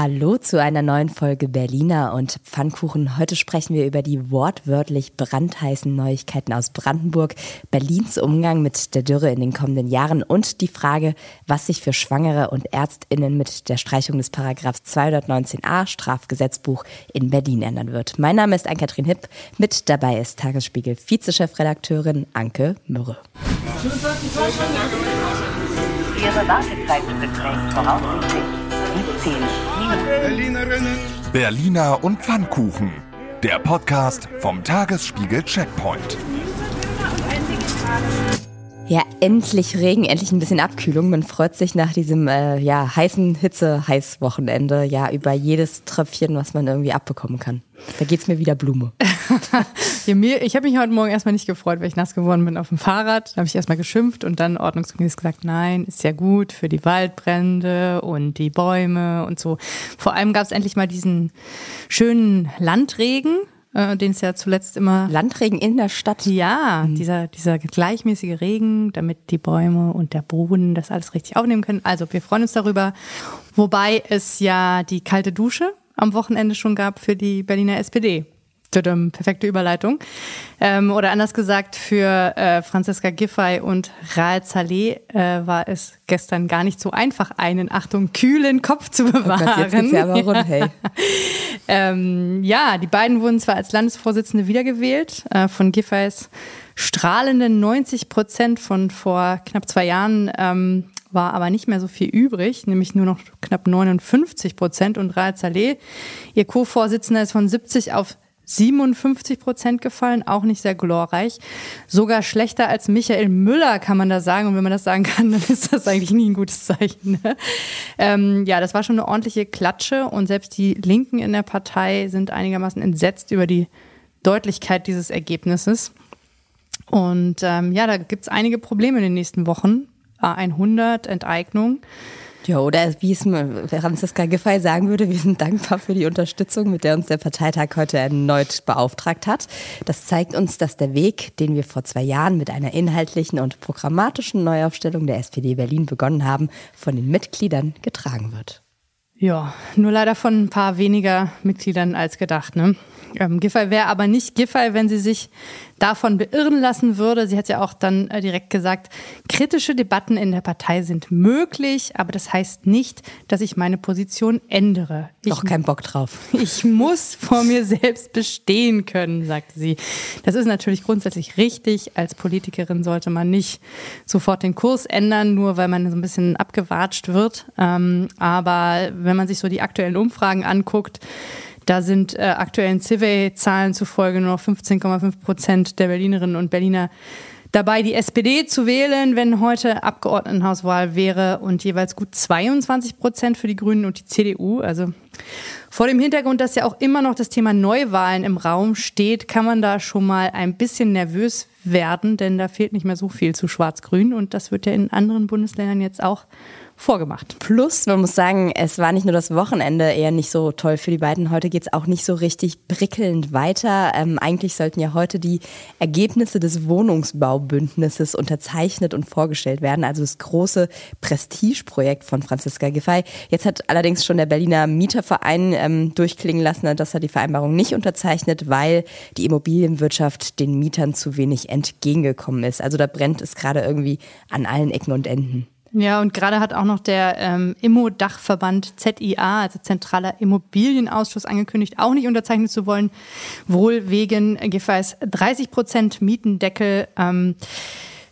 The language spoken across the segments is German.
Hallo zu einer neuen Folge Berliner und Pfannkuchen. Heute sprechen wir über die wortwörtlich brandheißen Neuigkeiten aus Brandenburg, Berlins Umgang mit der Dürre in den kommenden Jahren und die Frage, was sich für Schwangere und Ärztinnen mit der Streichung des Paragraphs 219a Strafgesetzbuch in Berlin ändern wird. Mein Name ist Ann-Kathrin Hipp. Mit dabei ist Tagesspiegel Vizechefredakteurin Anke Mürre. Ihre Wartezeit beträgt voraussichtlich 17 Berliner und Pfannkuchen. Der Podcast vom Tagesspiegel Checkpoint. Ja, endlich Regen, endlich ein bisschen Abkühlung. Man freut sich nach diesem äh, ja, heißen Hitze-Heiß-Wochenende ja über jedes Tröpfchen, was man irgendwie abbekommen kann. Da geht's mir wieder Blume. ja, mir, ich habe mich heute Morgen erstmal nicht gefreut, weil ich nass geworden bin auf dem Fahrrad. Da habe ich erstmal geschimpft und dann ordnungsgemäß gesagt, nein, ist ja gut für die Waldbrände und die Bäume und so. Vor allem gab es endlich mal diesen schönen Landregen äh, den es ja zuletzt immer. Landregen in der Stadt. Ja, mhm. dieser, dieser gleichmäßige Regen, damit die Bäume und der Boden das alles richtig aufnehmen können. Also wir freuen uns darüber. Wobei es ja die kalte Dusche am Wochenende schon gab für die Berliner SPD. Tudum, perfekte Überleitung. Ähm, oder anders gesagt, für äh, Franziska Giffey und Raed Saleh äh, war es gestern gar nicht so einfach, einen, Achtung, kühlen Kopf zu bewahren. Oh Gott, jetzt ja, aber rund, hey. ähm, ja, die beiden wurden zwar als Landesvorsitzende wiedergewählt, äh, von Giffeys strahlenden 90 Prozent von vor knapp zwei Jahren ähm, war aber nicht mehr so viel übrig, nämlich nur noch knapp 59 Prozent. Und Raed Saleh, ihr Co-Vorsitzender, ist von 70 auf 57 Prozent gefallen, auch nicht sehr glorreich. Sogar schlechter als Michael Müller kann man da sagen. Und wenn man das sagen kann, dann ist das eigentlich nie ein gutes Zeichen. Ne? Ähm, ja, das war schon eine ordentliche Klatsche. Und selbst die Linken in der Partei sind einigermaßen entsetzt über die Deutlichkeit dieses Ergebnisses. Und ähm, ja, da gibt es einige Probleme in den nächsten Wochen. A100, Enteignung. Ja, oder wie es Franziska Giffey sagen würde, wir sind dankbar für die Unterstützung, mit der uns der Parteitag heute erneut beauftragt hat. Das zeigt uns, dass der Weg, den wir vor zwei Jahren mit einer inhaltlichen und programmatischen Neuaufstellung der SPD Berlin begonnen haben, von den Mitgliedern getragen wird. Ja, nur leider von ein paar weniger Mitgliedern als gedacht. Ne? Ähm, Giffey wäre aber nicht Giffey, wenn sie sich davon beirren lassen würde. Sie hat ja auch dann äh, direkt gesagt, kritische Debatten in der Partei sind möglich, aber das heißt nicht, dass ich meine Position ändere. Ich, Doch kein Bock drauf. Ich muss vor mir selbst bestehen können, sagte sie. Das ist natürlich grundsätzlich richtig. Als Politikerin sollte man nicht sofort den Kurs ändern, nur weil man so ein bisschen abgewatscht wird. Ähm, aber wenn man sich so die aktuellen Umfragen anguckt, da sind äh, aktuellen Civey-Zahlen zufolge nur noch 15,5 Prozent der Berlinerinnen und Berliner dabei, die SPD zu wählen, wenn heute Abgeordnetenhauswahl wäre und jeweils gut 22 Prozent für die Grünen und die CDU. Also vor dem Hintergrund, dass ja auch immer noch das Thema Neuwahlen im Raum steht, kann man da schon mal ein bisschen nervös werden, denn da fehlt nicht mehr so viel zu Schwarz-Grün und das wird ja in anderen Bundesländern jetzt auch vorgemacht. Plus, man muss sagen, es war nicht nur das Wochenende eher nicht so toll für die beiden. Heute geht es auch nicht so richtig prickelnd weiter. Ähm, eigentlich sollten ja heute die Ergebnisse des Wohnungsbaubündnisses unterzeichnet und vorgestellt werden. Also das große Prestigeprojekt von Franziska Giffey. Jetzt hat allerdings schon der Berliner Mieterverein ähm, durchklingen lassen, dass er die Vereinbarung nicht unterzeichnet, weil die Immobilienwirtschaft den Mietern zu wenig entgegengekommen ist. Also da brennt es gerade irgendwie an allen Ecken und Enden. Ja, und gerade hat auch noch der ähm, Immo-Dachverband ZIA, also Zentraler Immobilienausschuss, angekündigt, auch nicht unterzeichnen zu wollen, wohl wegen Giffey's 30 Prozent Mietendeckel. Ähm,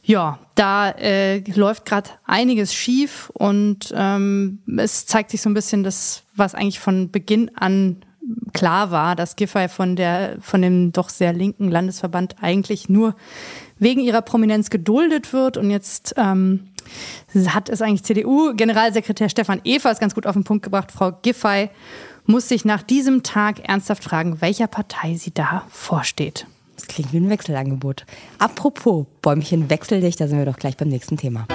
ja, da äh, läuft gerade einiges schief und ähm, es zeigt sich so ein bisschen das, was eigentlich von Beginn an klar war, dass Giffey von der von dem doch sehr linken Landesverband eigentlich nur wegen ihrer Prominenz geduldet wird und jetzt ähm, hat es eigentlich CDU-Generalsekretär Stefan Evers ganz gut auf den Punkt gebracht. Frau Giffey muss sich nach diesem Tag ernsthaft fragen, welcher Partei sie da vorsteht. Das klingt wie ein Wechselangebot. Apropos Bäumchen wechsel dich, da sind wir doch gleich beim nächsten Thema.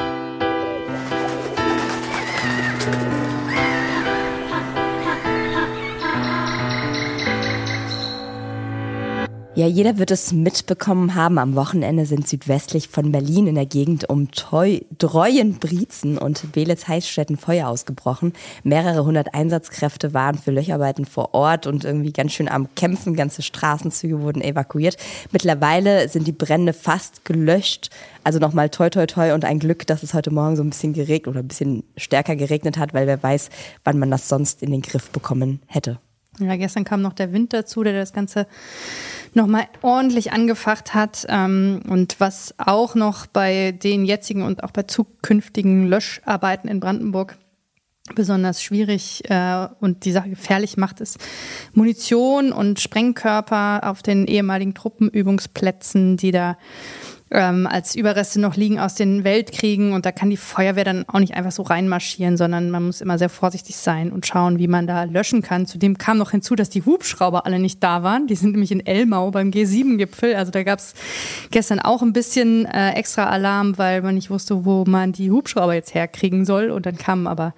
Ja, jeder wird es mitbekommen haben. Am Wochenende sind südwestlich von Berlin in der Gegend um Treu Dreuenbrietzen und Belitz-Heißstätten Feuer ausgebrochen. Mehrere hundert Einsatzkräfte waren für Löcharbeiten vor Ort und irgendwie ganz schön am Kämpfen. Ganze Straßenzüge wurden evakuiert. Mittlerweile sind die Brände fast gelöscht. Also nochmal toi toi toi und ein Glück, dass es heute Morgen so ein bisschen geregnet oder ein bisschen stärker geregnet hat, weil wer weiß, wann man das sonst in den Griff bekommen hätte. Ja, gestern kam noch der Wind dazu, der das Ganze nochmal ordentlich angefacht hat. Ähm, und was auch noch bei den jetzigen und auch bei zukünftigen Löscharbeiten in Brandenburg besonders schwierig äh, und die Sache gefährlich macht, ist Munition und Sprengkörper auf den ehemaligen Truppenübungsplätzen, die da ähm, als Überreste noch liegen aus den Weltkriegen und da kann die Feuerwehr dann auch nicht einfach so reinmarschieren, sondern man muss immer sehr vorsichtig sein und schauen, wie man da löschen kann. Zudem kam noch hinzu, dass die Hubschrauber alle nicht da waren. Die sind nämlich in Elmau beim G7-Gipfel. Also da gab es gestern auch ein bisschen äh, extra Alarm, weil man nicht wusste, wo man die Hubschrauber jetzt herkriegen soll. Und dann kamen aber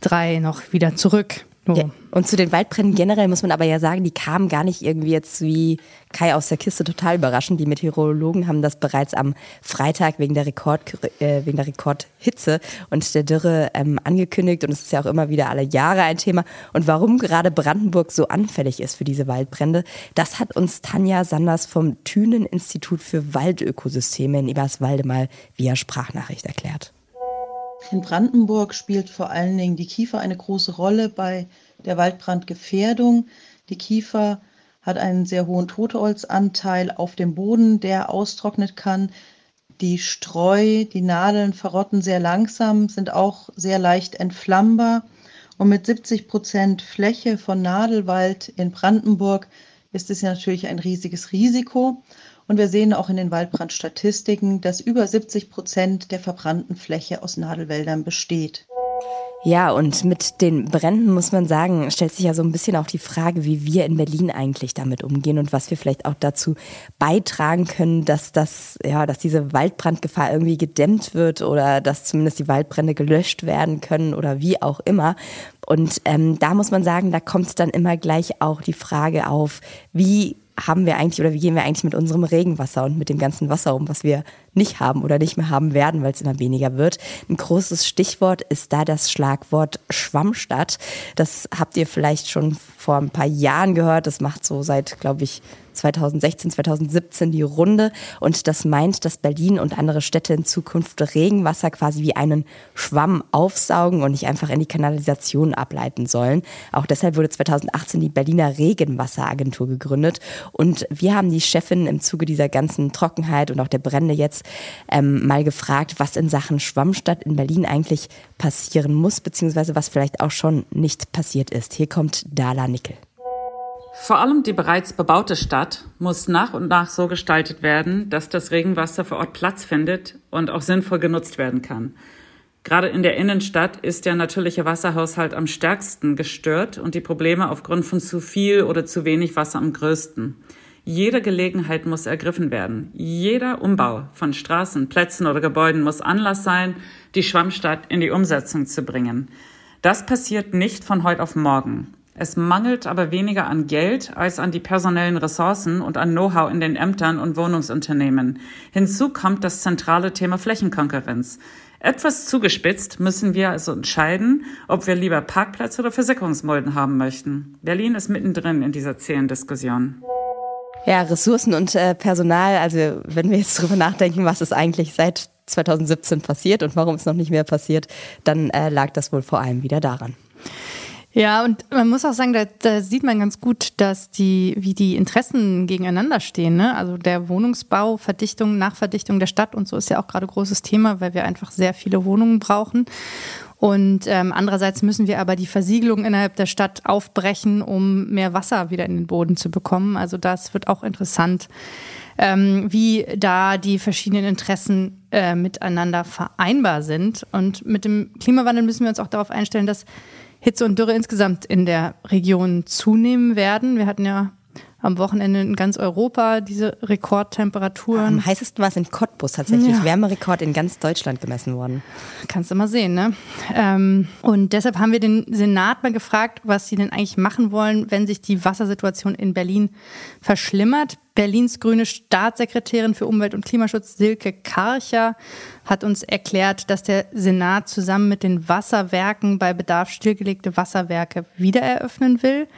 drei noch wieder zurück. Oh. Ja, und zu den Waldbränden generell muss man aber ja sagen, die kamen gar nicht irgendwie jetzt wie Kai aus der Kiste total überraschend. Die Meteorologen haben das bereits am Freitag wegen der Rekord äh, wegen der Rekordhitze und der Dürre ähm, angekündigt und es ist ja auch immer wieder alle Jahre ein Thema. Und warum gerade Brandenburg so anfällig ist für diese Waldbrände, das hat uns Tanja Sanders vom Thünen Institut für Waldökosysteme in Eberswalde mal via Sprachnachricht erklärt. In Brandenburg spielt vor allen Dingen die Kiefer eine große Rolle bei der Waldbrandgefährdung. Die Kiefer hat einen sehr hohen Totholzanteil auf dem Boden, der austrocknen kann. Die Streu, die Nadeln verrotten sehr langsam, sind auch sehr leicht entflammbar. Und mit 70 Prozent Fläche von Nadelwald in Brandenburg ist es natürlich ein riesiges Risiko. Und wir sehen auch in den Waldbrandstatistiken, dass über 70 Prozent der verbrannten Fläche aus Nadelwäldern besteht. Ja, und mit den Bränden muss man sagen, stellt sich ja so ein bisschen auch die Frage, wie wir in Berlin eigentlich damit umgehen und was wir vielleicht auch dazu beitragen können, dass das, ja, dass diese Waldbrandgefahr irgendwie gedämmt wird oder dass zumindest die Waldbrände gelöscht werden können oder wie auch immer. Und ähm, da muss man sagen, da kommt dann immer gleich auch die Frage auf, wie haben wir eigentlich oder wie gehen wir eigentlich mit unserem Regenwasser und mit dem ganzen Wasser um, was wir nicht haben oder nicht mehr haben werden, weil es immer weniger wird. Ein großes Stichwort ist da das Schlagwort Schwammstadt. Das habt ihr vielleicht schon vor ein paar Jahren gehört. Das macht so seit, glaube ich, 2016, 2017 die Runde. Und das meint, dass Berlin und andere Städte in Zukunft Regenwasser quasi wie einen Schwamm aufsaugen und nicht einfach in die Kanalisation ableiten sollen. Auch deshalb wurde 2018 die Berliner Regenwasseragentur gegründet. Und wir haben die Chefin im Zuge dieser ganzen Trockenheit und auch der Brände jetzt ähm, mal gefragt, was in Sachen Schwammstadt in Berlin eigentlich passieren muss, beziehungsweise was vielleicht auch schon nicht passiert ist. Hier kommt Dala Nickel. Vor allem die bereits bebaute Stadt muss nach und nach so gestaltet werden, dass das Regenwasser vor Ort Platz findet und auch sinnvoll genutzt werden kann. Gerade in der Innenstadt ist der natürliche Wasserhaushalt am stärksten gestört und die Probleme aufgrund von zu viel oder zu wenig Wasser am größten. Jede Gelegenheit muss ergriffen werden. Jeder Umbau von Straßen, Plätzen oder Gebäuden muss Anlass sein, die Schwammstadt in die Umsetzung zu bringen. Das passiert nicht von heute auf morgen. Es mangelt aber weniger an Geld als an die personellen Ressourcen und an Know-how in den Ämtern und Wohnungsunternehmen. Hinzu kommt das zentrale Thema Flächenkonkurrenz. Etwas zugespitzt müssen wir also entscheiden, ob wir lieber Parkplätze oder Versickerungsmulden haben möchten. Berlin ist mittendrin in dieser zähen Diskussion. Ja, Ressourcen und äh, Personal, also wenn wir jetzt drüber nachdenken, was ist eigentlich seit 2017 passiert und warum es noch nicht mehr passiert, dann äh, lag das wohl vor allem wieder daran. Ja, und man muss auch sagen, da, da sieht man ganz gut, dass die, wie die Interessen gegeneinander stehen. Ne? Also der Wohnungsbau, Verdichtung, Nachverdichtung der Stadt und so ist ja auch gerade großes Thema, weil wir einfach sehr viele Wohnungen brauchen. Und ähm, andererseits müssen wir aber die Versiegelung innerhalb der Stadt aufbrechen, um mehr Wasser wieder in den Boden zu bekommen. Also das wird auch interessant, ähm, wie da die verschiedenen Interessen äh, miteinander vereinbar sind. Und mit dem Klimawandel müssen wir uns auch darauf einstellen, dass Hitze und Dürre insgesamt in der Region zunehmen werden. Wir hatten ja am Wochenende in ganz Europa diese Rekordtemperaturen. Am heißesten war es in Cottbus tatsächlich. Ja. Wärmerekord in ganz Deutschland gemessen worden. Kannst du mal sehen, ne? Ähm, und deshalb haben wir den Senat mal gefragt, was sie denn eigentlich machen wollen, wenn sich die Wassersituation in Berlin verschlimmert. Berlins grüne Staatssekretärin für Umwelt und Klimaschutz Silke Karcher hat uns erklärt, dass der Senat zusammen mit den Wasserwerken bei Bedarf stillgelegte Wasserwerke wiedereröffnen will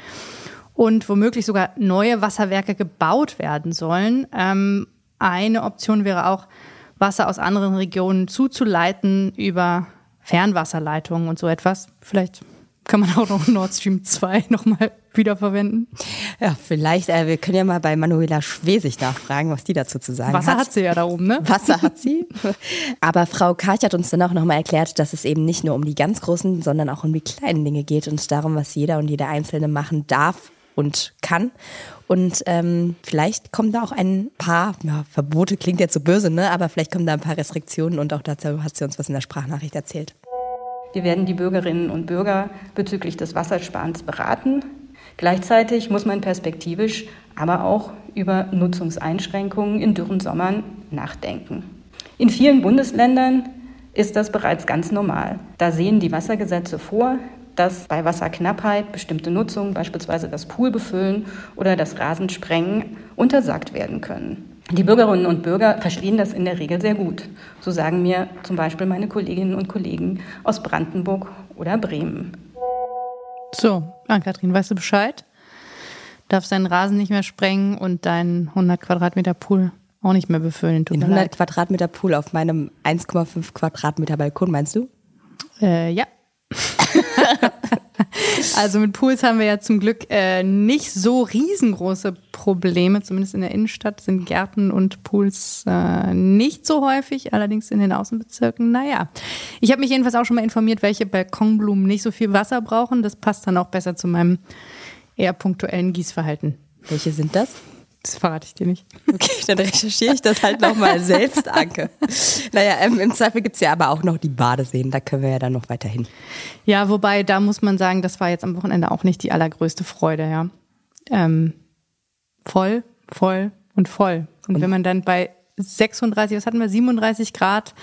und womöglich sogar neue Wasserwerke gebaut werden sollen. Ähm, eine Option wäre auch, Wasser aus anderen Regionen zuzuleiten über Fernwasserleitungen und so etwas. Vielleicht kann man auch noch Nord Stream 2 nochmal wiederverwenden. Ja, vielleicht. Äh, wir können ja mal bei Manuela Schwesig nachfragen, was die dazu zu sagen Wasser hat. hat sie ja da oben, ne? Wasser hat sie. Aber Frau Karch hat uns dann auch nochmal erklärt, dass es eben nicht nur um die ganz großen, sondern auch um die kleinen Dinge geht und darum, was jeder und jede Einzelne machen darf und kann. Und ähm, vielleicht kommen da auch ein paar, ja, Verbote klingt jetzt so böse, ne? aber vielleicht kommen da ein paar Restriktionen und auch dazu hat sie uns was in der Sprachnachricht erzählt. Wir werden die Bürgerinnen und Bürger bezüglich des Wassersparens beraten. Gleichzeitig muss man perspektivisch aber auch über Nutzungseinschränkungen in dürren Sommern nachdenken. In vielen Bundesländern ist das bereits ganz normal. Da sehen die Wassergesetze vor, dass bei Wasserknappheit bestimmte Nutzungen, beispielsweise das Poolbefüllen oder das Rasensprengen, untersagt werden können. Die Bürgerinnen und Bürger verstehen das in der Regel sehr gut. So sagen mir zum Beispiel meine Kolleginnen und Kollegen aus Brandenburg oder Bremen. So, Ann-Kathrin, weißt du Bescheid? Darfst deinen Rasen nicht mehr sprengen und deinen 100 Quadratmeter Pool auch nicht mehr befüllen. Den 100 Quadratmeter Pool auf meinem 1,5 Quadratmeter Balkon, meinst du? Äh, ja. also mit Pools haben wir ja zum Glück äh, nicht so riesengroße Probleme. Zumindest in der Innenstadt sind Gärten und Pools äh, nicht so häufig, allerdings in den Außenbezirken. Naja, ich habe mich jedenfalls auch schon mal informiert, welche Balkonblumen nicht so viel Wasser brauchen. Das passt dann auch besser zu meinem eher punktuellen Gießverhalten. Welche sind das? Das verrate ich dir nicht. Okay, dann recherchiere ich das halt nochmal selbst, Anke. Naja, ähm, im Zweifel gibt es ja aber auch noch die Badeseen, da können wir ja dann noch weiterhin. Ja, wobei, da muss man sagen, das war jetzt am Wochenende auch nicht die allergrößte Freude, ja. Ähm, voll, voll und voll. Und, und wenn man dann bei 36, was hatten wir, 37 Grad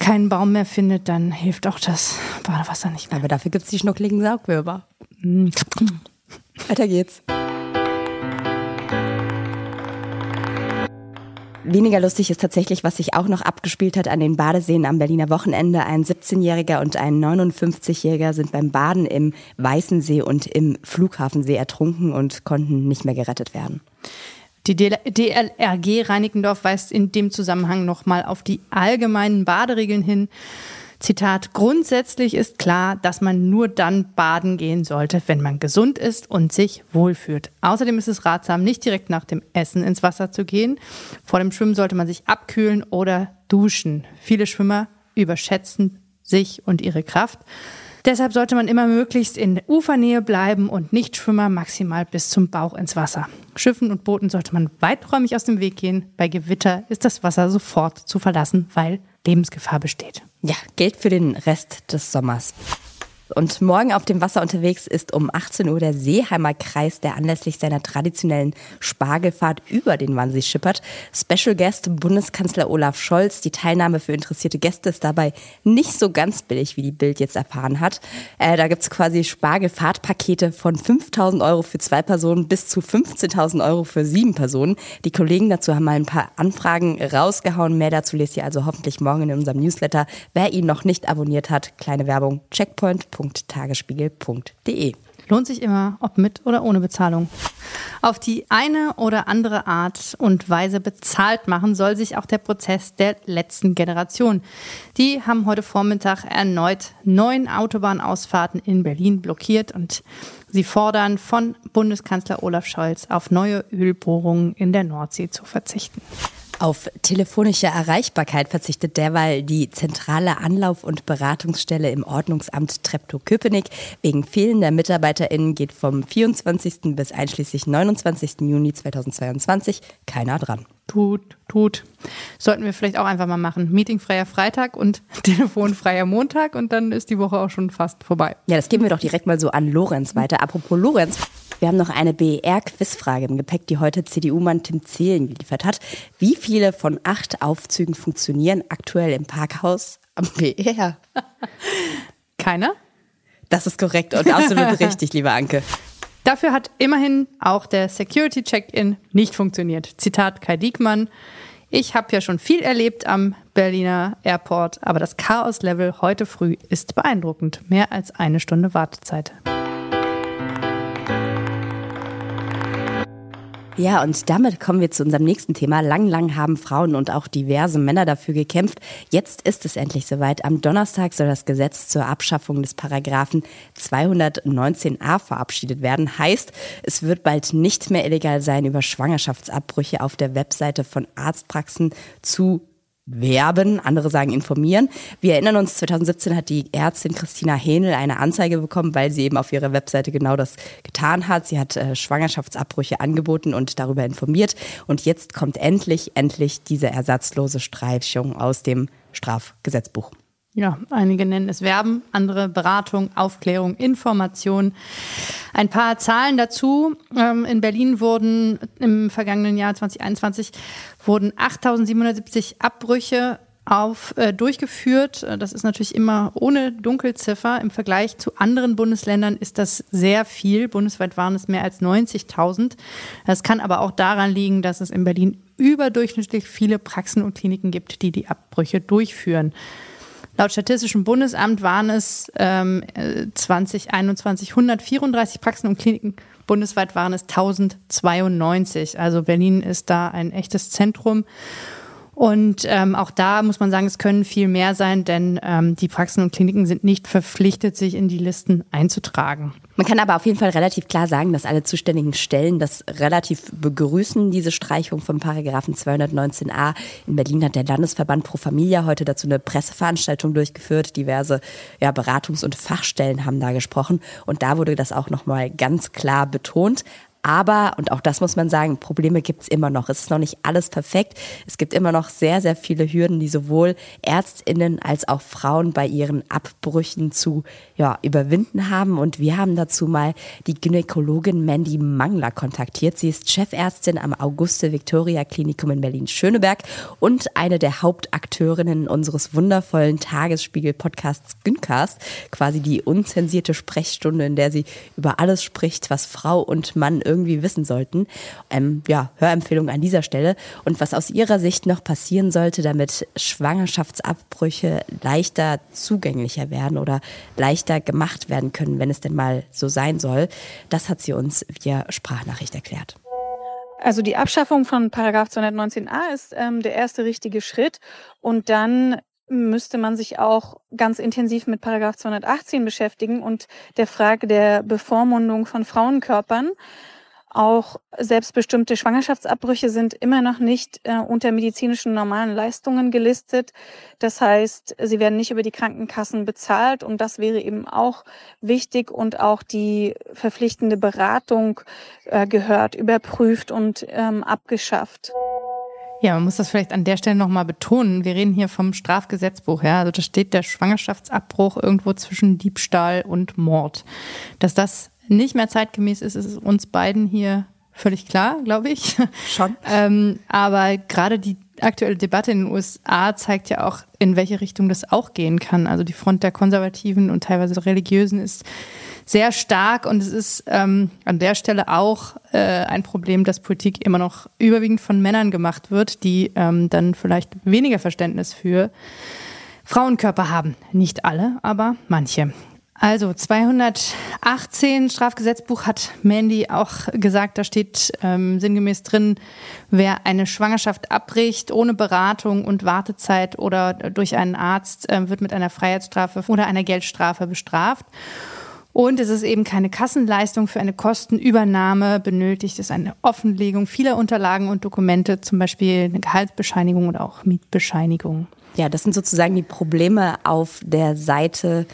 keinen Baum mehr findet, dann hilft auch das Badewasser nicht mehr. Aber dafür gibt es die schnuckligen Saugwürmer. Weiter geht's. Weniger lustig ist tatsächlich, was sich auch noch abgespielt hat an den Badeseen am Berliner Wochenende. Ein 17-Jähriger und ein 59-Jähriger sind beim Baden im Weißensee und im Flughafensee ertrunken und konnten nicht mehr gerettet werden. Die DLRG Reinickendorf weist in dem Zusammenhang nochmal auf die allgemeinen Baderegeln hin. Zitat, grundsätzlich ist klar, dass man nur dann baden gehen sollte, wenn man gesund ist und sich wohlfühlt. Außerdem ist es ratsam, nicht direkt nach dem Essen ins Wasser zu gehen. Vor dem Schwimmen sollte man sich abkühlen oder duschen. Viele Schwimmer überschätzen sich und ihre Kraft. Deshalb sollte man immer möglichst in Ufernähe bleiben und Nichtschwimmer maximal bis zum Bauch ins Wasser. Schiffen und Booten sollte man weiträumig aus dem Weg gehen. Bei Gewitter ist das Wasser sofort zu verlassen, weil Lebensgefahr besteht. Ja, Geld für den Rest des Sommers. Und morgen auf dem Wasser unterwegs ist um 18 Uhr der Seeheimer Kreis, der anlässlich seiner traditionellen Spargelfahrt über den Wannsee schippert. Special Guest Bundeskanzler Olaf Scholz. Die Teilnahme für interessierte Gäste ist dabei nicht so ganz billig, wie die Bild jetzt erfahren hat. Äh, da gibt's quasi Spargelfahrtpakete von 5.000 Euro für zwei Personen bis zu 15.000 Euro für sieben Personen. Die Kollegen dazu haben mal ein paar Anfragen rausgehauen. Mehr dazu lest ihr also hoffentlich morgen in unserem Newsletter. Wer ihn noch nicht abonniert hat, kleine Werbung, checkpoint www.tagesspiegel.de. Lohnt sich immer, ob mit oder ohne Bezahlung. Auf die eine oder andere Art und Weise bezahlt machen soll sich auch der Prozess der letzten Generation. Die haben heute Vormittag erneut neun Autobahnausfahrten in Berlin blockiert und sie fordern von Bundeskanzler Olaf Scholz auf neue Ölbohrungen in der Nordsee zu verzichten. Auf telefonische Erreichbarkeit verzichtet derweil die zentrale Anlauf- und Beratungsstelle im Ordnungsamt Treptow-Köpenick. Wegen fehlender MitarbeiterInnen geht vom 24. bis einschließlich 29. Juni 2022 keiner dran. Tut, tut. Sollten wir vielleicht auch einfach mal machen. Meetingfreier Freitag und telefonfreier Montag und dann ist die Woche auch schon fast vorbei. Ja, das geben wir doch direkt mal so an Lorenz weiter. Apropos Lorenz. Wir haben noch eine BER-Quizfrage im Gepäck, die heute CDU-Mann Tim Zehlen geliefert hat. Wie viele von acht Aufzügen funktionieren aktuell im Parkhaus am BER? Keiner? Das ist korrekt und absolut richtig, liebe Anke. Dafür hat immerhin auch der Security Check-in nicht funktioniert. Zitat Kai Diekmann. Ich habe ja schon viel erlebt am Berliner Airport, aber das Chaos-Level heute früh ist beeindruckend. Mehr als eine Stunde Wartezeit. Ja, und damit kommen wir zu unserem nächsten Thema. Lang, lang haben Frauen und auch diverse Männer dafür gekämpft. Jetzt ist es endlich soweit. Am Donnerstag soll das Gesetz zur Abschaffung des Paragraphen 219a verabschiedet werden. Heißt, es wird bald nicht mehr illegal sein, über Schwangerschaftsabbrüche auf der Webseite von Arztpraxen zu werben, andere sagen informieren. Wir erinnern uns, 2017 hat die Ärztin Christina Hähnel eine Anzeige bekommen, weil sie eben auf ihrer Webseite genau das getan hat. Sie hat äh, Schwangerschaftsabbrüche angeboten und darüber informiert. Und jetzt kommt endlich, endlich diese ersatzlose Streichung aus dem Strafgesetzbuch. Ja, einige nennen es Werben, andere Beratung, Aufklärung, Information. Ein paar Zahlen dazu. Ähm, in Berlin wurden im vergangenen Jahr 2021 wurden 8.770 Abbrüche auf, äh, durchgeführt. Das ist natürlich immer ohne Dunkelziffer. Im Vergleich zu anderen Bundesländern ist das sehr viel. Bundesweit waren es mehr als 90.000. Das kann aber auch daran liegen, dass es in Berlin überdurchschnittlich viele Praxen und Kliniken gibt, die die Abbrüche durchführen. Laut Statistischem Bundesamt waren es ähm, 2021 134 Praxen und Kliniken. Bundesweit waren es 1092. Also Berlin ist da ein echtes Zentrum. Und ähm, auch da muss man sagen, es können viel mehr sein, denn ähm, die Praxen und Kliniken sind nicht verpflichtet, sich in die Listen einzutragen. Man kann aber auf jeden Fall relativ klar sagen, dass alle zuständigen Stellen das relativ begrüßen, diese Streichung vom Paragraphen 219a. In Berlin hat der Landesverband Pro Familia heute dazu eine Presseveranstaltung durchgeführt. Diverse ja, Beratungs- und Fachstellen haben da gesprochen. Und da wurde das auch nochmal ganz klar betont. Aber, und auch das muss man sagen, Probleme gibt's immer noch. Es ist noch nicht alles perfekt. Es gibt immer noch sehr, sehr viele Hürden, die sowohl Ärztinnen als auch Frauen bei ihren Abbrüchen zu ja, überwinden haben. Und wir haben dazu mal die Gynäkologin Mandy Mangler kontaktiert. Sie ist Chefärztin am Auguste Victoria Klinikum in Berlin-Schöneberg und eine der Hauptakteurinnen unseres wundervollen Tagesspiegel-Podcasts Gyncast. Quasi die unzensierte Sprechstunde, in der sie über alles spricht, was Frau und Mann irgendwie wissen sollten. Ähm, ja, Hörempfehlung an dieser Stelle. Und was aus Ihrer Sicht noch passieren sollte, damit Schwangerschaftsabbrüche leichter zugänglicher werden oder leichter gemacht werden können, wenn es denn mal so sein soll, das hat sie uns via Sprachnachricht erklärt. Also die Abschaffung von Paragraph 219a ist ähm, der erste richtige Schritt und dann müsste man sich auch ganz intensiv mit Paragraph 218 beschäftigen und der Frage der Bevormundung von Frauenkörpern. Auch selbstbestimmte Schwangerschaftsabbrüche sind immer noch nicht äh, unter medizinischen normalen Leistungen gelistet. Das heißt, sie werden nicht über die Krankenkassen bezahlt und das wäre eben auch wichtig und auch die verpflichtende Beratung äh, gehört, überprüft und ähm, abgeschafft. Ja, man muss das vielleicht an der Stelle nochmal betonen. Wir reden hier vom Strafgesetzbuch, ja. Also da steht der Schwangerschaftsabbruch irgendwo zwischen Diebstahl und Mord. Dass das nicht mehr zeitgemäß ist, ist uns beiden hier völlig klar, glaube ich. Schon. ähm, aber gerade die aktuelle Debatte in den USA zeigt ja auch, in welche Richtung das auch gehen kann. Also die Front der Konservativen und teilweise Religiösen ist sehr stark und es ist ähm, an der Stelle auch äh, ein Problem, dass Politik immer noch überwiegend von Männern gemacht wird, die ähm, dann vielleicht weniger Verständnis für Frauenkörper haben. Nicht alle, aber manche. Also 218 Strafgesetzbuch hat Mandy auch gesagt, da steht ähm, sinngemäß drin, wer eine Schwangerschaft abbricht ohne Beratung und Wartezeit oder durch einen Arzt, äh, wird mit einer Freiheitsstrafe oder einer Geldstrafe bestraft. Und es ist eben keine Kassenleistung für eine Kostenübernahme benötigt. Es ist eine Offenlegung vieler Unterlagen und Dokumente, zum Beispiel eine Gehaltsbescheinigung oder auch Mietbescheinigung. Ja, das sind sozusagen die Probleme auf der Seite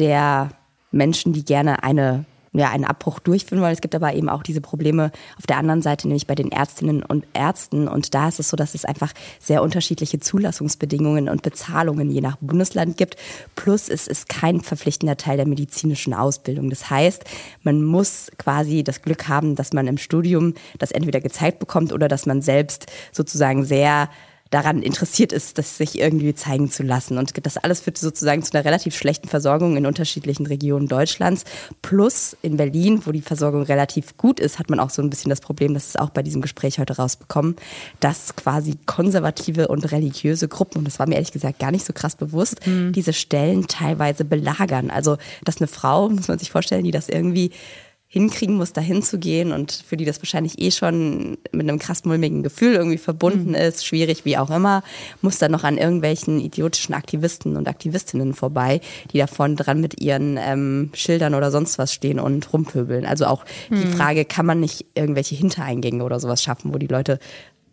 der Menschen, die gerne eine ja, einen Abbruch durchführen wollen. Es gibt aber eben auch diese Probleme auf der anderen Seite, nämlich bei den Ärztinnen und Ärzten. Und da ist es so, dass es einfach sehr unterschiedliche Zulassungsbedingungen und Bezahlungen je nach Bundesland gibt. Plus es ist kein verpflichtender Teil der medizinischen Ausbildung. Das heißt, man muss quasi das Glück haben, dass man im Studium das entweder gezeigt bekommt oder dass man selbst sozusagen sehr daran interessiert ist, das sich irgendwie zeigen zu lassen. Und das alles führt sozusagen zu einer relativ schlechten Versorgung in unterschiedlichen Regionen Deutschlands. Plus in Berlin, wo die Versorgung relativ gut ist, hat man auch so ein bisschen das Problem, dass es auch bei diesem Gespräch heute rausbekommen, dass quasi konservative und religiöse Gruppen, und das war mir ehrlich gesagt gar nicht so krass bewusst, mhm. diese Stellen teilweise belagern. Also, dass eine Frau, muss man sich vorstellen, die das irgendwie hinkriegen muss, da hinzugehen und für die das wahrscheinlich eh schon mit einem krass mulmigen Gefühl irgendwie verbunden mhm. ist, schwierig wie auch immer, muss dann noch an irgendwelchen idiotischen Aktivisten und Aktivistinnen vorbei, die davon dran mit ihren ähm, Schildern oder sonst was stehen und rumpöbeln. Also auch mhm. die Frage, kann man nicht irgendwelche Hintereingänge oder sowas schaffen, wo die Leute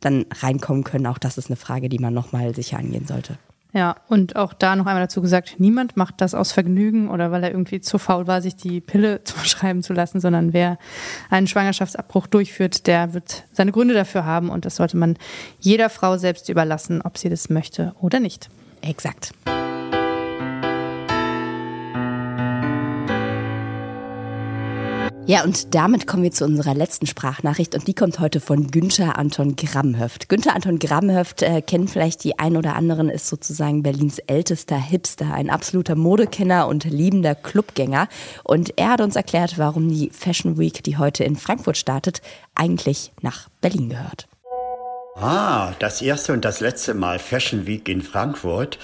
dann reinkommen können, auch das ist eine Frage, die man nochmal sicher angehen sollte. Ja, und auch da noch einmal dazu gesagt, niemand macht das aus Vergnügen oder weil er irgendwie zu faul war, sich die Pille zuschreiben zu lassen, sondern wer einen Schwangerschaftsabbruch durchführt, der wird seine Gründe dafür haben und das sollte man jeder Frau selbst überlassen, ob sie das möchte oder nicht. Exakt. Ja, und damit kommen wir zu unserer letzten Sprachnachricht und die kommt heute von Günther Anton Grammhöft. Günther Anton Grammhöft äh, kennen vielleicht die ein oder anderen, ist sozusagen Berlins ältester Hipster, ein absoluter Modekenner und liebender Clubgänger. Und er hat uns erklärt, warum die Fashion Week, die heute in Frankfurt startet, eigentlich nach Berlin gehört. Ah, das erste und das letzte Mal Fashion Week in Frankfurt.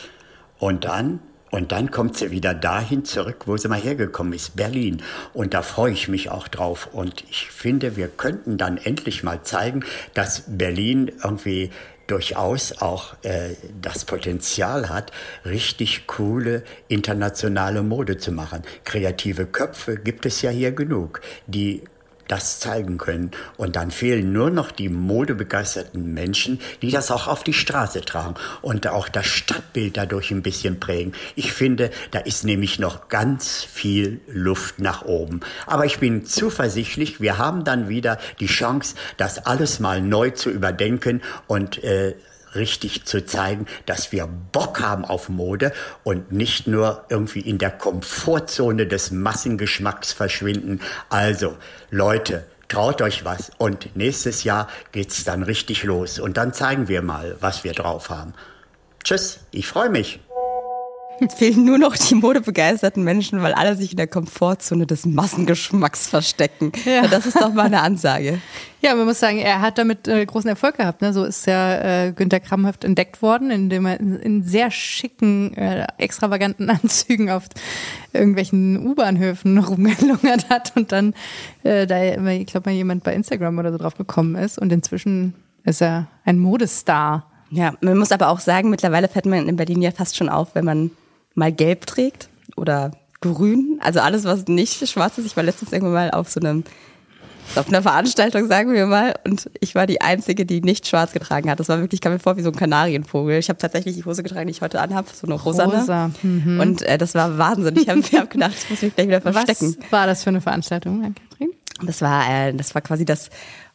Und dann und dann kommt sie wieder dahin zurück, wo sie mal hergekommen ist, Berlin. Und da freue ich mich auch drauf. Und ich finde, wir könnten dann endlich mal zeigen, dass Berlin irgendwie durchaus auch äh, das Potenzial hat, richtig coole internationale Mode zu machen. Kreative Köpfe gibt es ja hier genug, die das zeigen können. Und dann fehlen nur noch die modebegeisterten Menschen, die das auch auf die Straße tragen und auch das Stadtbild dadurch ein bisschen prägen. Ich finde, da ist nämlich noch ganz viel Luft nach oben. Aber ich bin zuversichtlich, wir haben dann wieder die Chance, das alles mal neu zu überdenken und äh, richtig zu zeigen, dass wir Bock haben auf Mode und nicht nur irgendwie in der Komfortzone des Massengeschmacks verschwinden. Also, Leute, traut euch was und nächstes Jahr geht's dann richtig los und dann zeigen wir mal, was wir drauf haben. Tschüss, ich freue mich. Fehlen nur noch die modebegeisterten Menschen, weil alle sich in der Komfortzone des Massengeschmacks verstecken. Ja. Das ist doch mal eine Ansage. Ja, man muss sagen, er hat damit äh, großen Erfolg gehabt. Ne? So ist ja äh, Günter Kramhöft entdeckt worden, indem er in, in sehr schicken, äh, extravaganten Anzügen auf irgendwelchen U-Bahnhöfen rumgelungert hat und dann äh, da, ich glaube mal jemand bei Instagram oder so drauf gekommen ist und inzwischen ist er ein Modestar. Ja, man muss aber auch sagen, mittlerweile fällt man in Berlin ja fast schon auf, wenn man mal gelb trägt oder grün. Also alles, was nicht schwarz ist. Ich war letztens irgendwann mal auf so einem auf einer Veranstaltung, sagen wir mal, und ich war die Einzige, die nicht schwarz getragen hat. Das war wirklich, kam mir vor wie so ein Kanarienvogel. Ich habe tatsächlich die Hose getragen, die ich heute anhabe, so eine rosane. Rosa. Mhm. Und äh, das war Wahnsinn. Ich habe hab gedacht, ich muss mich gleich wieder verstecken. Was war das für eine Veranstaltung, Katrin? Das war, äh, das war quasi das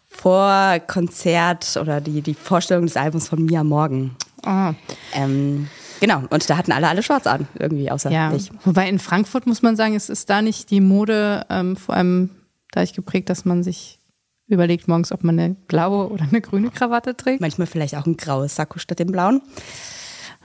Vorkonzert oder die, die Vorstellung des Albums von Mia Morgan. Oh. Ähm, Genau, und da hatten alle alle schwarz an, irgendwie, außer ja. ich. Wobei in Frankfurt muss man sagen, es ist da nicht die Mode ähm, vor allem dadurch geprägt, dass man sich überlegt morgens, ob man eine blaue oder eine grüne Krawatte trägt. Manchmal vielleicht auch ein graues Sakko statt dem blauen.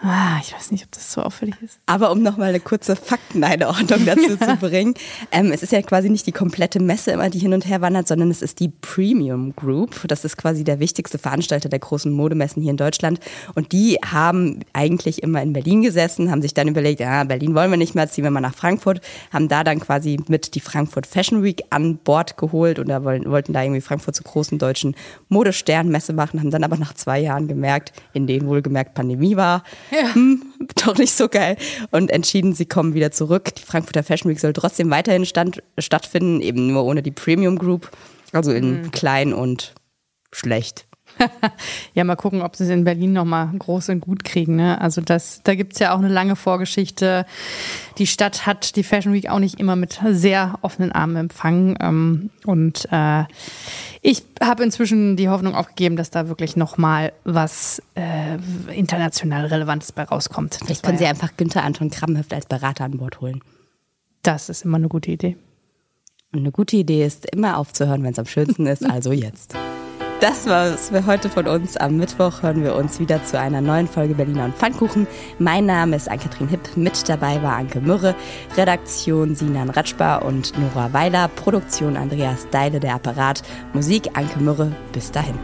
Ah, ich weiß nicht, ob das so auffällig ist. Aber um nochmal eine kurze Fakteneinordnung dazu zu bringen. Ähm, es ist ja quasi nicht die komplette Messe immer, die hin und her wandert, sondern es ist die Premium Group. Das ist quasi der wichtigste Veranstalter der großen Modemessen hier in Deutschland. Und die haben eigentlich immer in Berlin gesessen, haben sich dann überlegt, ja, Berlin wollen wir nicht mehr, ziehen wir mal nach Frankfurt, haben da dann quasi mit die Frankfurt Fashion Week an Bord geholt und da wollten, wollten da irgendwie Frankfurt zur großen deutschen Modesternmesse machen, haben dann aber nach zwei Jahren gemerkt, in denen wohlgemerkt Pandemie war, ja. hm, doch nicht so geil. Und entschieden, sie kommen wieder zurück. Die Frankfurter Fashion Week soll trotzdem weiterhin stand, stattfinden, eben nur ohne die Premium Group. Also in mhm. klein und schlecht. ja, mal gucken, ob sie es in Berlin nochmal groß und gut kriegen. Ne? Also das, da gibt's ja auch eine lange Vorgeschichte. Die Stadt hat die Fashion Week auch nicht immer mit sehr offenen Armen empfangen. Ähm, und äh, ich habe inzwischen die Hoffnung aufgegeben, dass da wirklich nochmal was äh, international Relevantes bei rauskommt. Vielleicht können Sie ja einfach Günther Anton Kramhöft als Berater an Bord holen. Das ist immer eine gute Idee. Und eine gute Idee ist, immer aufzuhören, wenn es am schönsten ist, also jetzt. Das war's für heute von uns. Am Mittwoch hören wir uns wieder zu einer neuen Folge Berliner und Pfannkuchen. Mein Name ist Ann-Kathrin Hipp. Mit dabei war Anke Mürre. Redaktion Sinan Ratschbar und Nora Weiler. Produktion Andreas Deile, der Apparat. Musik Anke Mürre. Bis dahin.